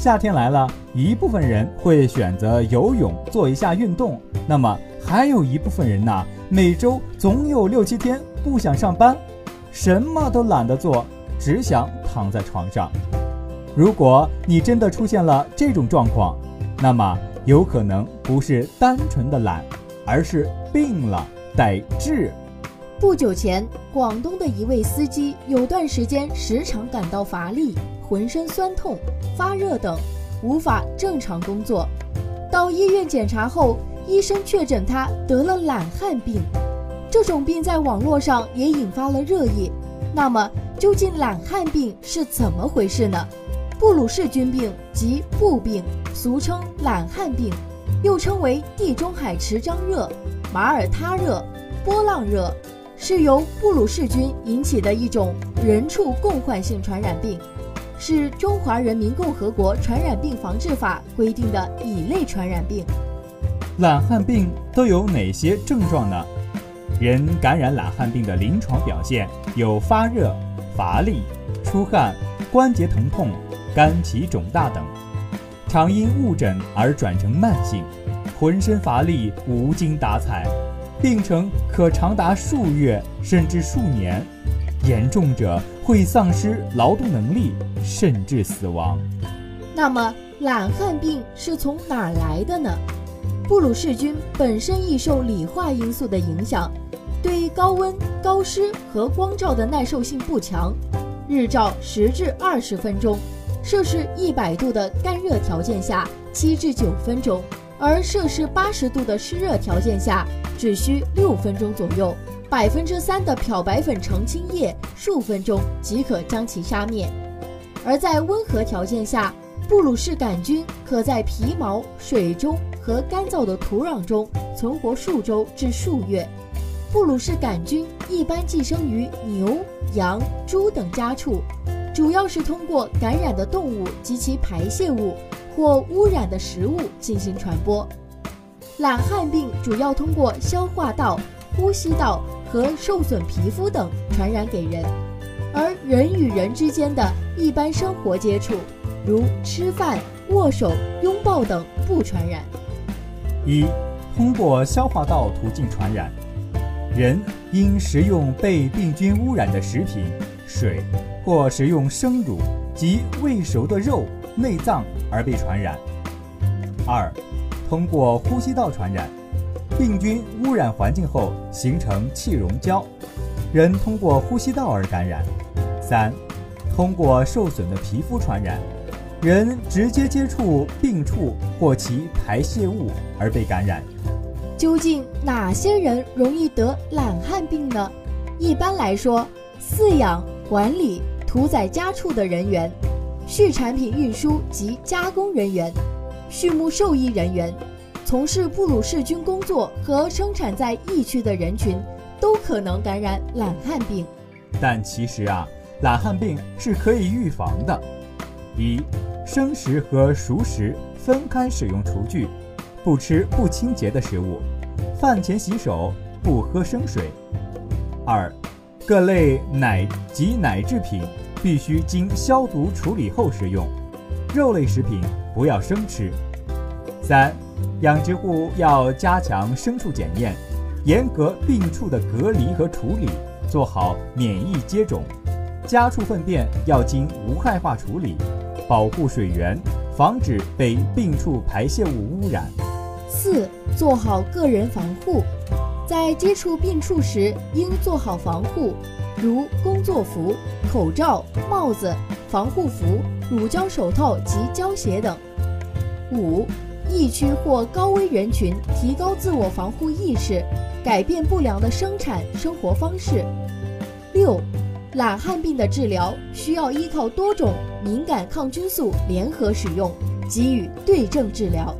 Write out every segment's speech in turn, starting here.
夏天来了，一部分人会选择游泳做一下运动，那么还有一部分人呢，每周总有六七天不想上班，什么都懒得做，只想躺在床上。如果你真的出现了这种状况，那么有可能不是单纯的懒，而是病了，得治。不久前，广东的一位司机有段时间时常感到乏力。浑身酸痛、发热等，无法正常工作。到医院检查后，医生确诊他得了懒汉病。这种病在网络上也引发了热议。那么，究竟懒汉病是怎么回事呢？布鲁氏菌病即布病，俗称懒汉病，又称为地中海池张热、马耳他热、波浪热，是由布鲁氏菌引起的一种人畜共患性传染病。是中华人民共和国传染病防治法规定的乙类传染病。懒汉病都有哪些症状呢？人感染懒汉病的临床表现有发热、乏力、出汗、关节疼痛、肝脾肿大等，常因误诊而转成慢性，浑身乏力、无精打采，病程可长达数月甚至数年。严重者会丧失劳动能力，甚至死亡。那么，懒汉病是从哪儿来的呢？布鲁氏菌本身易受理化因素的影响，对高温、高湿和光照的耐受性不强。日照十至二十分钟，摄氏一百度的干热条件下七至九分钟，而摄氏八十度的湿热条件下只需六分钟左右。百分之三的漂白粉澄清液，数分钟即可将其杀灭。而在温和条件下，布鲁氏杆菌可在皮毛、水中和干燥的土壤中存活数周至数月。布鲁氏杆菌一般寄生于牛、羊、猪等家畜，主要是通过感染的动物及其排泄物或污染的食物进行传播。懒汉病主要通过消化道、呼吸道。和受损皮肤等传染给人，而人与人之间的一般生活接触，如吃饭、握手、拥抱等不传染。一、通过消化道途径传染，人因食用被病菌污染的食品、水，或食用生乳及未熟的肉、内脏而被传染。二、通过呼吸道传染。病菌污染环境后形成气溶胶，人通过呼吸道而感染。三，通过受损的皮肤传染，人直接接触病处或其排泄物而被感染。究竟哪些人容易得懒汉病呢？一般来说，饲养、管理、屠宰家畜的人员，畜产品运输及加工人员，畜牧兽医人员。从事布鲁氏菌工作和生产在疫区的人群，都可能感染懒汉病。但其实啊，懒汉病是可以预防的。一、生食和熟食分开使用厨具，不吃不清洁的食物，饭前洗手，不喝生水。二、各类奶及奶制品必须经消毒处理后食用，肉类食品不要生吃。三。养殖户要加强牲畜检验，严格病畜的隔离和处理，做好免疫接种。家畜粪便要经无害化处理，保护水源，防止被病畜排泄物污染。四、做好个人防护，在接触病畜时应做好防护，如工作服、口罩、帽子、防护服、乳胶手套及胶鞋等。五。疫区或高危人群提高自我防护意识，改变不良的生产生活方式。六，懒汉病的治疗需要依靠多种敏感抗菌素联合使用，给予对症治疗。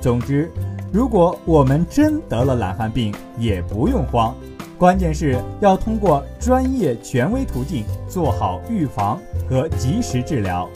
总之，如果我们真得了懒汉病，也不用慌，关键是要通过专业权威途径做好预防和及时治疗。